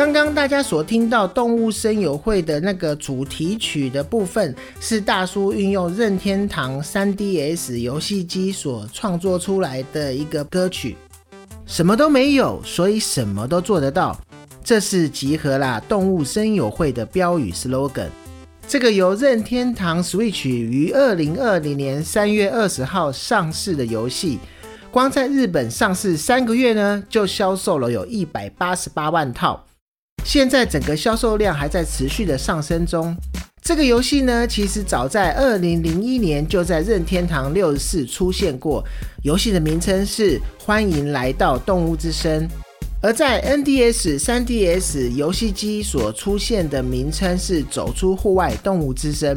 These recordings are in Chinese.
刚刚大家所听到动物声友会的那个主题曲的部分，是大叔运用任天堂 3DS 游戏机所创作出来的一个歌曲。什么都没有，所以什么都做得到。这是集合啦动物声友会的标语 slogan。这个由任天堂 Switch 于二零二零年三月二十号上市的游戏，光在日本上市三个月呢，就销售了有一百八十八万套。现在整个销售量还在持续的上升中。这个游戏呢，其实早在二零零一年就在任天堂六十四出现过。游戏的名称是《欢迎来到动物之声》，而在 NDS、3DS 游戏机所出现的名称是《走出户外动物之声》。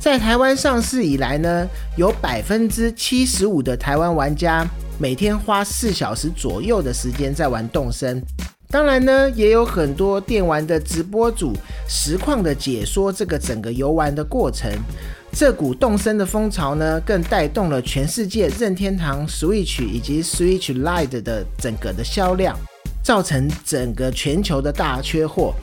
在台湾上市以来呢，有百分之七十五的台湾玩家每天花四小时左右的时间在玩动身。当然呢，也有很多电玩的直播主实况的解说这个整个游玩的过程。这股动身的风潮呢，更带动了全世界任天堂 Switch 以及 Switch Lite 的整个的销量，造成整个全球的大缺货，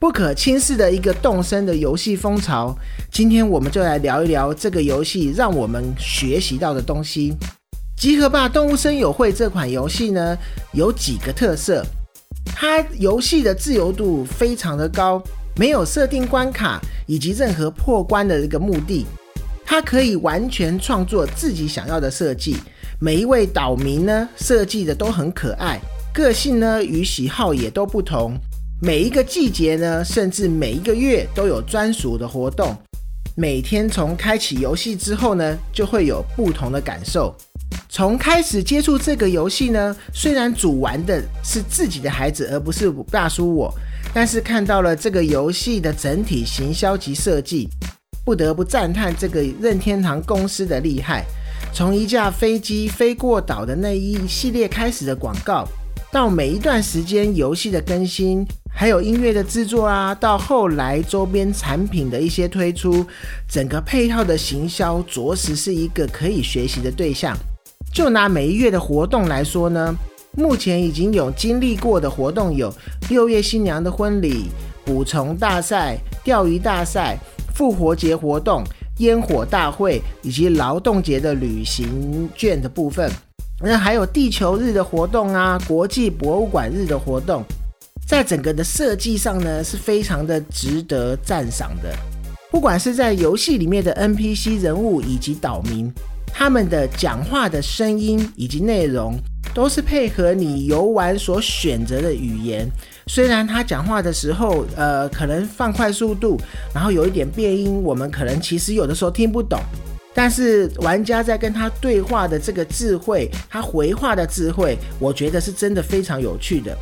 不可轻视的一个动身的游戏风潮。今天我们就来聊一聊这个游戏让我们学习到的东西。集合吧动物声友会这款游戏呢，有几个特色。它游戏的自由度非常的高，没有设定关卡以及任何破关的一个目的，它可以完全创作自己想要的设计。每一位岛民呢设计的都很可爱，个性呢与喜好也都不同。每一个季节呢，甚至每一个月都有专属的活动。每天从开启游戏之后呢，就会有不同的感受。从开始接触这个游戏呢，虽然主玩的是自己的孩子，而不是大叔我，但是看到了这个游戏的整体行销及设计，不得不赞叹这个任天堂公司的厉害。从一架飞机飞过岛的那一系列开始的广告，到每一段时间游戏的更新，还有音乐的制作啊，到后来周边产品的一些推出，整个配套的行销，着实是一个可以学习的对象。就拿每一月的活动来说呢，目前已经有经历过的活动有六月新娘的婚礼、捕虫大赛、钓鱼大赛、复活节活动、烟火大会以及劳动节的旅行券的部分。那还有地球日的活动啊，国际博物馆日的活动，在整个的设计上呢，是非常的值得赞赏的。不管是在游戏里面的 NPC 人物以及岛民。他们的讲话的声音以及内容都是配合你游玩所选择的语言。虽然他讲话的时候，呃，可能放快速度，然后有一点变音，我们可能其实有的时候听不懂。但是玩家在跟他对话的这个智慧，他回话的智慧，我觉得是真的非常有趣的。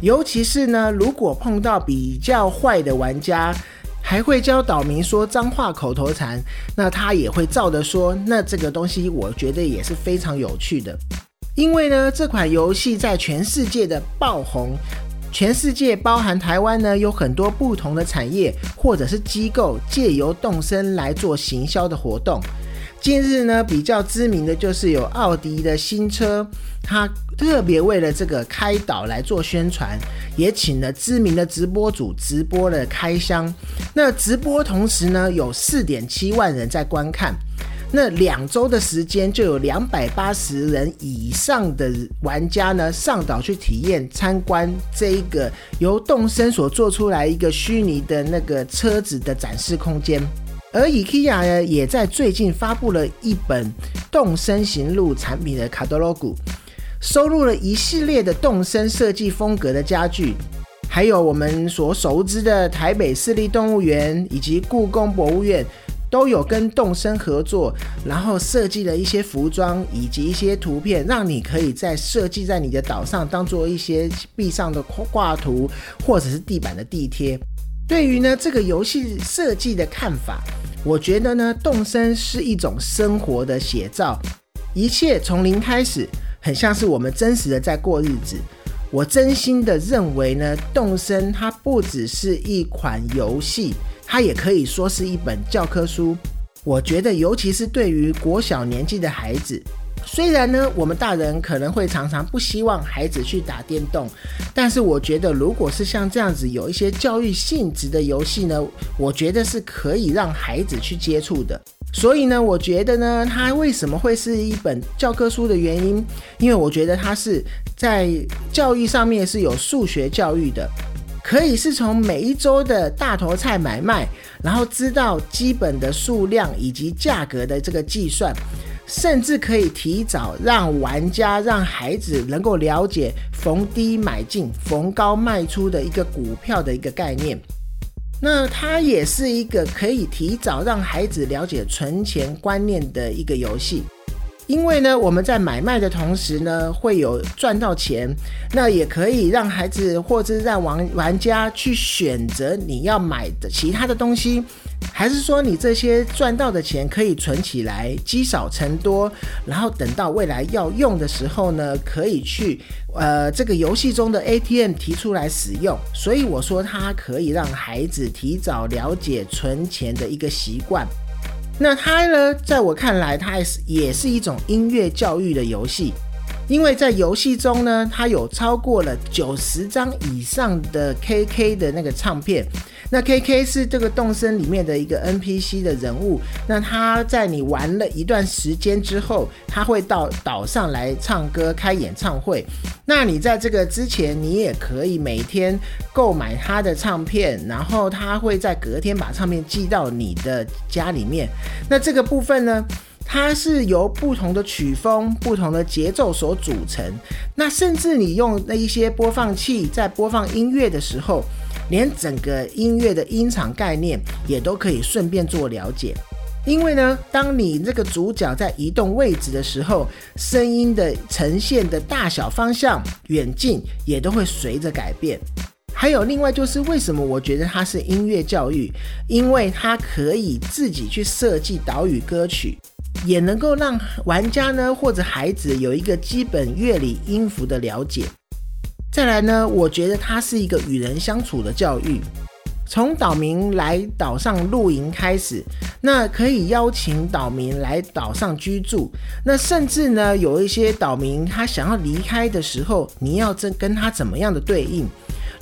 尤其是呢，如果碰到比较坏的玩家。还会教岛民说脏话口头禅，那他也会照着说。那这个东西我觉得也是非常有趣的，因为呢，这款游戏在全世界的爆红，全世界包含台湾呢，有很多不同的产业或者是机构借由动身来做行销的活动。近日呢，比较知名的就是有奥迪的新车，它特别为了这个开导来做宣传，也请了知名的直播主直播了开箱。那直播同时呢，有四点七万人在观看。那两周的时间，就有两百八十人以上的玩家呢上岛去体验参观这一个由动森所做出来一个虚拟的那个车子的展示空间。而 IKEA 呢，也在最近发布了一本动身行路产品的卡 a 罗 g 收录了一系列的动身设计风格的家具，还有我们所熟知的台北市立动物园以及故宫博物院都有跟动身合作，然后设计了一些服装以及一些图片，让你可以在设计在你的岛上当做一些壁上的挂图或者是地板的地贴。对于呢这个游戏设计的看法。我觉得呢，动身是一种生活的写照，一切从零开始，很像是我们真实的在过日子。我真心的认为呢，动身它不只是一款游戏，它也可以说是一本教科书。我觉得，尤其是对于国小年纪的孩子。虽然呢，我们大人可能会常常不希望孩子去打电动，但是我觉得，如果是像这样子有一些教育性质的游戏呢，我觉得是可以让孩子去接触的。所以呢，我觉得呢，它为什么会是一本教科书的原因，因为我觉得它是在教育上面是有数学教育的，可以是从每一周的大头菜买卖，然后知道基本的数量以及价格的这个计算。甚至可以提早让玩家、让孩子能够了解逢低买进、逢高卖出的一个股票的一个概念。那它也是一个可以提早让孩子了解存钱观念的一个游戏。因为呢，我们在买卖的同时呢，会有赚到钱，那也可以让孩子或者让玩玩家去选择你要买的其他的东西，还是说你这些赚到的钱可以存起来，积少成多，然后等到未来要用的时候呢，可以去呃这个游戏中的 ATM 提出来使用。所以我说它可以让孩子提早了解存钱的一个习惯。那它呢，在我看来，它也是也是一种音乐教育的游戏。因为在游戏中呢，它有超过了九十张以上的 KK 的那个唱片。那 KK 是这个动森里面的一个 NPC 的人物。那他在你玩了一段时间之后，他会到岛上来唱歌、开演唱会。那你在这个之前，你也可以每天购买他的唱片，然后他会在隔天把唱片寄到你的家里面。那这个部分呢？它是由不同的曲风、不同的节奏所组成。那甚至你用那一些播放器在播放音乐的时候，连整个音乐的音场概念也都可以顺便做了解。因为呢，当你这个主角在移动位置的时候，声音的呈现的大小、方向、远近也都会随着改变。还有另外就是为什么我觉得它是音乐教育？因为它可以自己去设计岛屿歌曲。也能够让玩家呢或者孩子有一个基本乐理音符的了解。再来呢，我觉得它是一个与人相处的教育。从岛民来岛上露营开始，那可以邀请岛民来岛上居住。那甚至呢，有一些岛民他想要离开的时候，你要跟跟他怎么样的对应？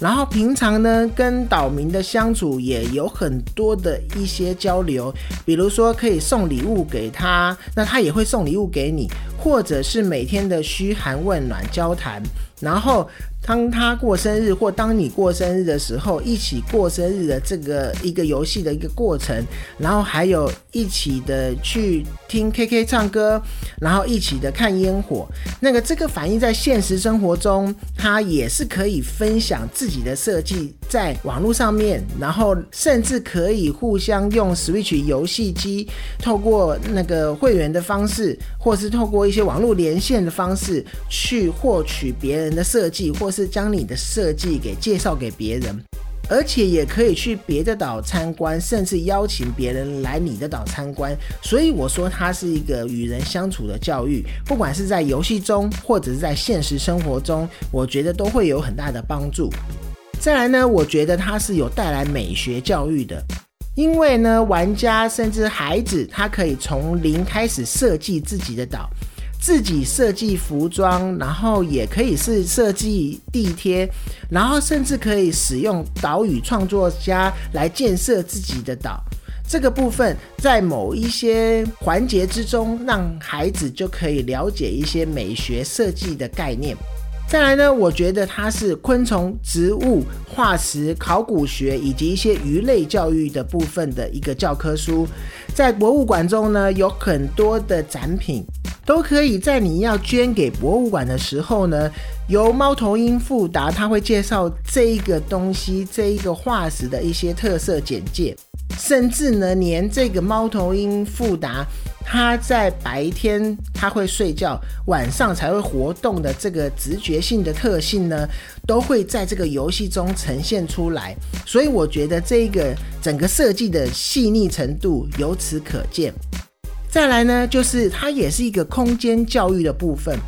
然后平常呢，跟岛民的相处也有很多的一些交流，比如说可以送礼物给他，那他也会送礼物给你，或者是每天的嘘寒问暖交谈，然后。当他过生日或当你过生日的时候，一起过生日的这个一个游戏的一个过程，然后还有一起的去听 KK 唱歌，然后一起的看烟火，那个这个反映在现实生活中，他也是可以分享自己的设计在网络上面，然后甚至可以互相用 Switch 游戏机，透过那个会员的方式，或是透过一些网络连线的方式去获取别人的设计或。是将你的设计给介绍给别人，而且也可以去别的岛参观，甚至邀请别人来你的岛参观。所以我说它是一个与人相处的教育，不管是在游戏中或者是在现实生活中，我觉得都会有很大的帮助。再来呢，我觉得它是有带来美学教育的，因为呢，玩家甚至孩子他可以从零开始设计自己的岛。自己设计服装，然后也可以是设计地贴，然后甚至可以使用岛屿创作家来建设自己的岛。这个部分在某一些环节之中，让孩子就可以了解一些美学设计的概念。再来呢，我觉得它是昆虫、植物、化石、考古学以及一些鱼类教育的部分的一个教科书。在博物馆中呢，有很多的展品，都可以在你要捐给博物馆的时候呢，由猫头鹰富达他会介绍这一个东西、这一个化石的一些特色简介。甚至呢，连这个猫头鹰富达，它在白天它会睡觉，晚上才会活动的这个直觉性的特性呢，都会在这个游戏中呈现出来。所以我觉得这个整个设计的细腻程度由此可见。再来呢，就是它也是一个空间教育的部分。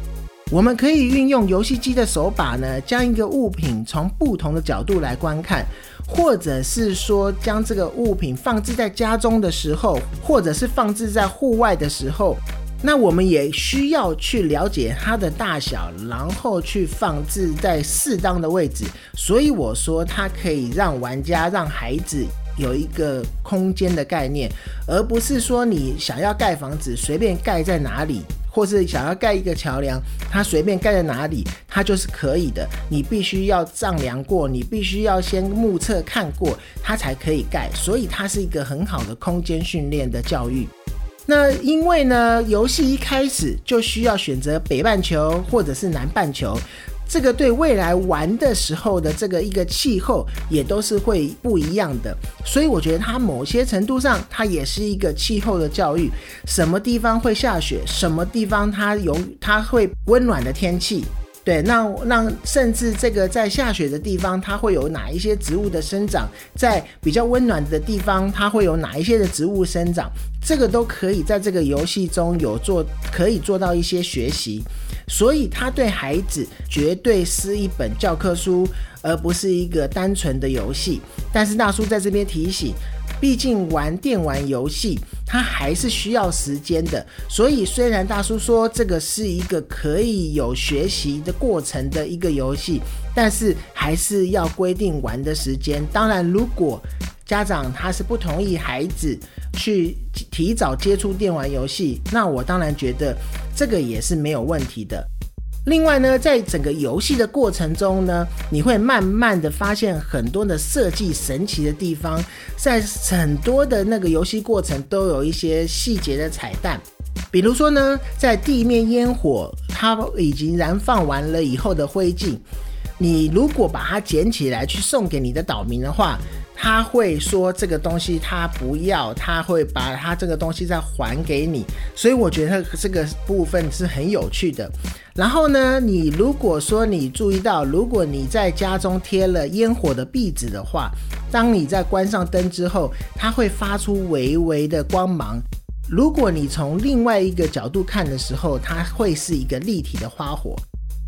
我们可以运用游戏机的手把呢，将一个物品从不同的角度来观看，或者是说将这个物品放置在家中的时候，或者是放置在户外的时候，那我们也需要去了解它的大小，然后去放置在适当的位置。所以我说，它可以让玩家、让孩子有一个空间的概念，而不是说你想要盖房子随便盖在哪里。或是想要盖一个桥梁，它随便盖在哪里，它就是可以的。你必须要丈量过，你必须要先目测看过，它才可以盖。所以它是一个很好的空间训练的教育。那因为呢，游戏一开始就需要选择北半球或者是南半球。这个对未来玩的时候的这个一个气候也都是会不一样的，所以我觉得它某些程度上它也是一个气候的教育。什么地方会下雪，什么地方它有它会温暖的天气。对，那让甚至这个在下雪的地方，它会有哪一些植物的生长？在比较温暖的地方，它会有哪一些的植物生长？这个都可以在这个游戏中有做，可以做到一些学习。所以，它对孩子绝对是一本教科书，而不是一个单纯的游戏。但是大叔在这边提醒。毕竟玩电玩游戏，它还是需要时间的。所以虽然大叔说这个是一个可以有学习的过程的一个游戏，但是还是要规定玩的时间。当然，如果家长他是不同意孩子去提早接触电玩游戏，那我当然觉得这个也是没有问题的。另外呢，在整个游戏的过程中呢，你会慢慢的发现很多的设计神奇的地方，在很多的那个游戏过程都有一些细节的彩蛋，比如说呢，在地面烟火它已经燃放完了以后的灰烬，你如果把它捡起来去送给你的岛民的话。他会说这个东西他不要，他会把他这个东西再还给你，所以我觉得这个部分是很有趣的。然后呢，你如果说你注意到，如果你在家中贴了烟火的壁纸的话，当你在关上灯之后，它会发出微微的光芒。如果你从另外一个角度看的时候，它会是一个立体的花火。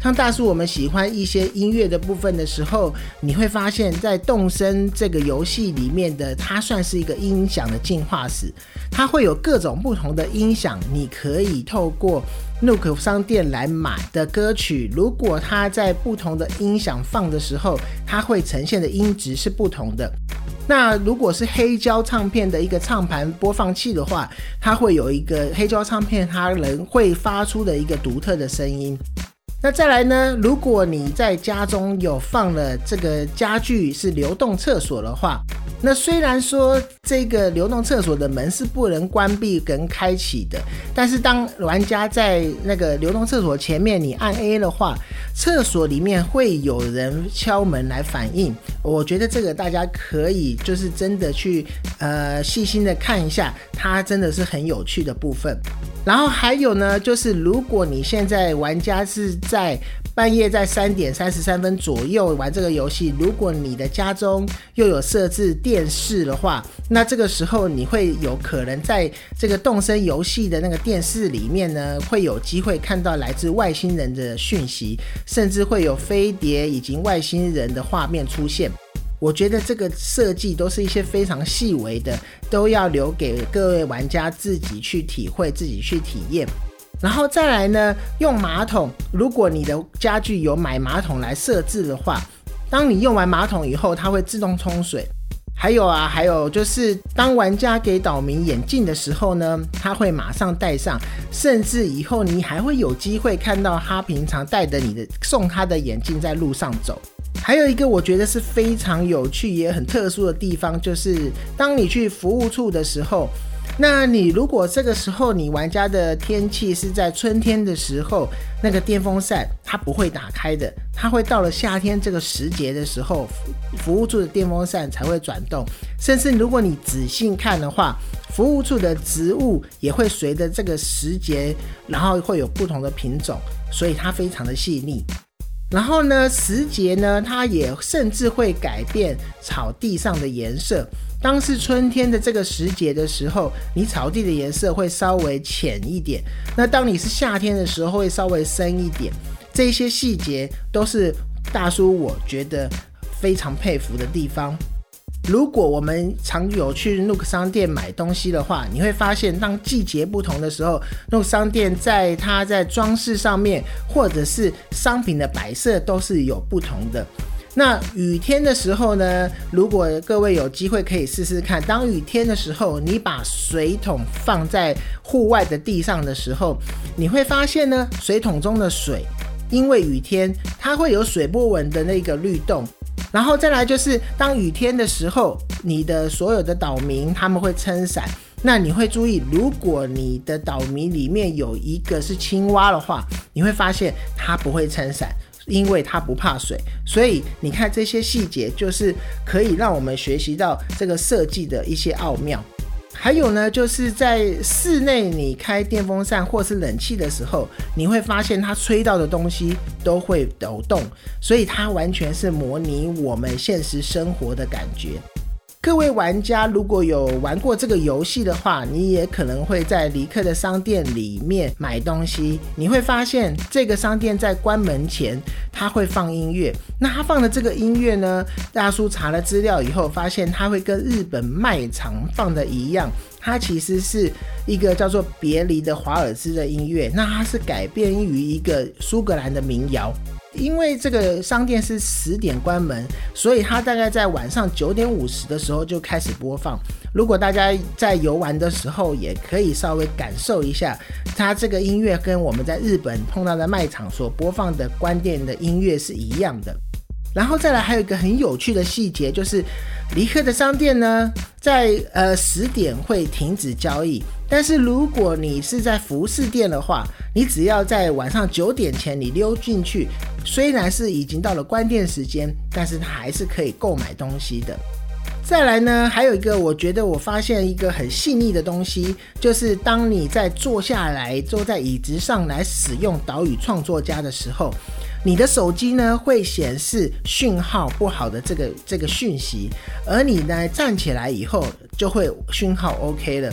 像大叔，我们喜欢一些音乐的部分的时候，你会发现在动森这个游戏里面的，它算是一个音响的进化史。它会有各种不同的音响，你可以透过 Nook 商店来买的歌曲。如果它在不同的音响放的时候，它会呈现的音质是不同的。那如果是黑胶唱片的一个唱盘播放器的话，它会有一个黑胶唱片它能会发出的一个独特的声音。那再来呢？如果你在家中有放了这个家具是流动厕所的话，那虽然说这个流动厕所的门是不能关闭跟开启的，但是当玩家在那个流动厕所前面你按 A 的话，厕所里面会有人敲门来反应。我觉得这个大家可以就是真的去呃细心的看一下，它真的是很有趣的部分。然后还有呢，就是如果你现在玩家是在半夜在三点三十三分左右玩这个游戏，如果你的家中又有设置电视的话，那这个时候你会有可能在这个动森游戏的那个电视里面呢，会有机会看到来自外星人的讯息，甚至会有飞碟以及外星人的画面出现。我觉得这个设计都是一些非常细微的，都要留给各位玩家自己去体会、自己去体验。然后再来呢，用马桶，如果你的家具有买马桶来设置的话，当你用完马桶以后，它会自动冲水。还有啊，还有就是当玩家给岛民眼镜的时候呢，他会马上戴上，甚至以后你还会有机会看到他平常戴的你的送他的眼镜在路上走。还有一个我觉得是非常有趣也很特殊的地方，就是当你去服务处的时候，那你如果这个时候你玩家的天气是在春天的时候，那个电风扇它不会打开的，它会到了夏天这个时节的时候，服务处的电风扇才会转动。甚至如果你仔细看的话，服务处的植物也会随着这个时节，然后会有不同的品种，所以它非常的细腻。然后呢，时节呢，它也甚至会改变草地上的颜色。当是春天的这个时节的时候，你草地的颜色会稍微浅一点；那当你是夏天的时候，会稍微深一点。这些细节都是大叔我觉得非常佩服的地方。如果我们常有去 Nook 商店买东西的话，你会发现，当季节不同的时候，Nook 商店在它在装饰上面，或者是商品的摆设都是有不同的。那雨天的时候呢，如果各位有机会可以试试看，当雨天的时候，你把水桶放在户外的地上的时候，你会发现呢，水桶中的水，因为雨天它会有水波纹的那个律动。然后再来就是，当雨天的时候，你的所有的岛民他们会撑伞。那你会注意，如果你的岛民里面有一个是青蛙的话，你会发现它不会撑伞，因为它不怕水。所以你看这些细节，就是可以让我们学习到这个设计的一些奥妙。还有呢，就是在室内你开电风扇或是冷气的时候，你会发现它吹到的东西都会抖动，所以它完全是模拟我们现实生活的感觉。各位玩家如果有玩过这个游戏的话，你也可能会在离克的商店里面买东西。你会发现这个商店在关门前，它会放音乐。那它放的这个音乐呢？大叔查了资料以后，发现它会跟日本卖场放的一样，它其实是一个叫做《别离》的华尔兹的音乐。那它是改编于一个苏格兰的民谣。因为这个商店是十点关门，所以它大概在晚上九点五十的时候就开始播放。如果大家在游玩的时候，也可以稍微感受一下，它这个音乐跟我们在日本碰到的卖场所播放的关店的音乐是一样的。然后再来还有一个很有趣的细节，就是离克的商店呢，在呃十点会停止交易。但是如果你是在服饰店的话，你只要在晚上九点前你溜进去，虽然是已经到了关店时间，但是它还是可以购买东西的。再来呢，还有一个我觉得我发现一个很细腻的东西，就是当你在坐下来坐在椅子上来使用岛屿创作家的时候。你的手机呢会显示讯号不好的这个这个讯息，而你呢站起来以后就会讯号 OK 了。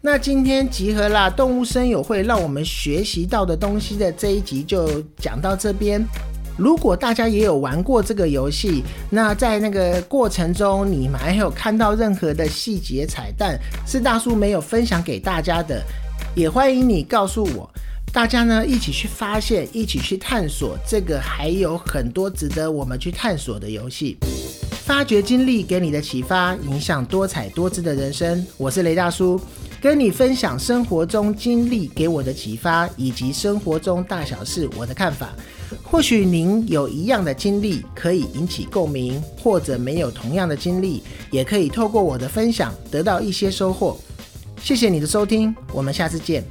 那今天集合啦动物声友会让我们学习到的东西的这一集就讲到这边。如果大家也有玩过这个游戏，那在那个过程中你们还有看到任何的细节彩蛋是大叔没有分享给大家的，也欢迎你告诉我。大家呢一起去发现，一起去探索，这个还有很多值得我们去探索的游戏。发掘经历给你的启发，影响多彩多姿的人生。我是雷大叔，跟你分享生活中经历给我的启发，以及生活中大小事我的看法。或许您有一样的经历可以引起共鸣，或者没有同样的经历，也可以透过我的分享得到一些收获。谢谢你的收听，我们下次见。